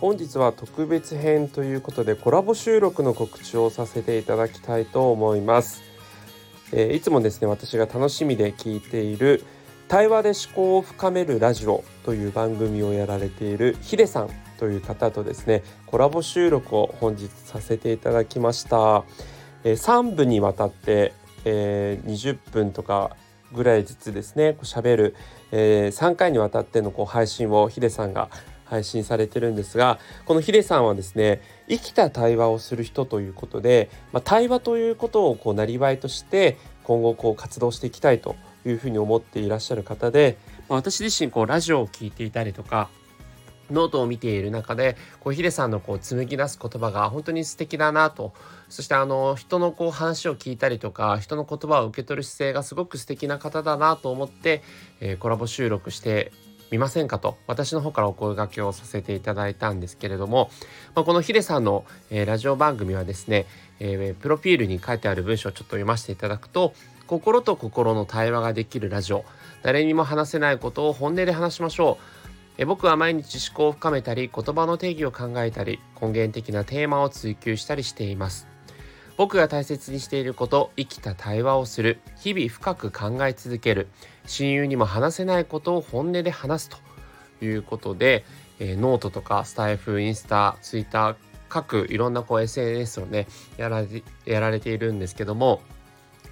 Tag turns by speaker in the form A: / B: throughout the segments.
A: 本日は特別編ということでコラボ収録の告知をさせていただきたいと思います、えー、いつもですね私が楽しみで聞いている対話で思考を深めるラジオという番組をやられているヒデさんという方とですねコラボ収録を本日させていただきました、えー、3部にわたって、えー、20分とかぐらいずつですねこう喋る、えー、3回にわたってのこう配信をヒデさんが配信されてるんですがこのヒデさんはですね生きた対話をする人ということで、まあ、対話ということをこうなりわいとして今後こう活動していきたいというふうに思っていらっしゃる方で、まあ、私自身こうラジオを聴いていたりとかノートを見ている中でこうヒデさんのこう紡ぎ出す言葉が本当に素敵だなと。そしてあの人のこう話を聞いたりとか人の言葉を受け取る姿勢がすごく素敵な方だなと思って、えー、コラボ収録してみませんかと。私の方からお声掛けをさせていただいたんですけれども、まあ、このヒデさんの、えー、ラジオ番組はですね、えー、プロフィールに書いてある文章をちょっと読ませていただくと心と心の対話ができるラジオ。誰にも話せないことを本音で話しましょう。え僕は毎日思考を深めたり言葉の定義を考えたり根源的なテーマを追求したりしています。僕が大切にしていること生きた対話をする日々深く考え続ける親友にも話せないことを本音で話すということで、えー、ノートとかスタイフインスタツイッター各いろんなこう SNS をねやらやられているんですけども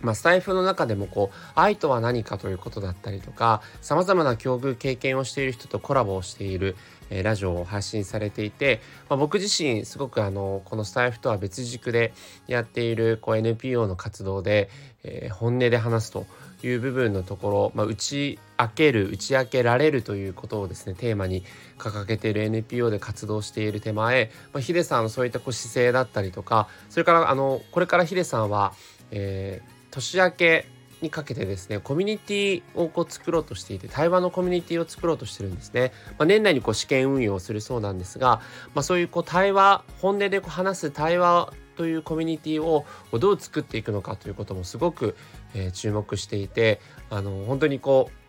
A: まあ、スタイフの中でもこう愛とは何かということだったりとかさまざまな境遇経験をしている人とコラボをしている、えー、ラジオを発信されていて、まあ、僕自身すごくあのこのスタイフとは別軸でやっているこう NPO の活動で、えー、本音で話すという部分のところ、まあ、打ち明ける打ち明けられるということをですねテーマに掲げている NPO で活動している手前、まあ、ヒデさんのそういったこう姿勢だったりとかそれからあのこれからヒデさんは、えー年明けにかけてですねコミュニティをこう作ろうとしていて対話のコミュニティを作ろうとしてるんですね、まあ、年内にこう試験運用をするそうなんですが、まあ、そういうこう対話本音でこう話す対話というコミュニティをどう作っていくのかということもすごく、えー、注目していてあの本当にこう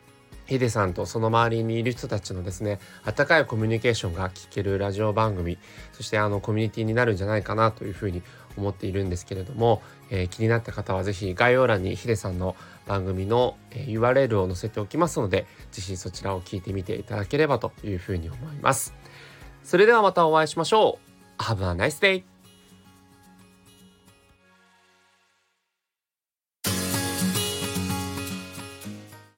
A: ヒデさんとその周りにいる人たちのですね温かいコミュニケーションが聞けるラジオ番組そしてあのコミュニティになるんじゃないかなというふうに思っているんですけれども、えー、気になった方は是非概要欄にヒデさんの番組の URL を載せておきますので是非そちらを聞いてみていただければというふうに思います。それではまたお会いしましょう。Have a nice day!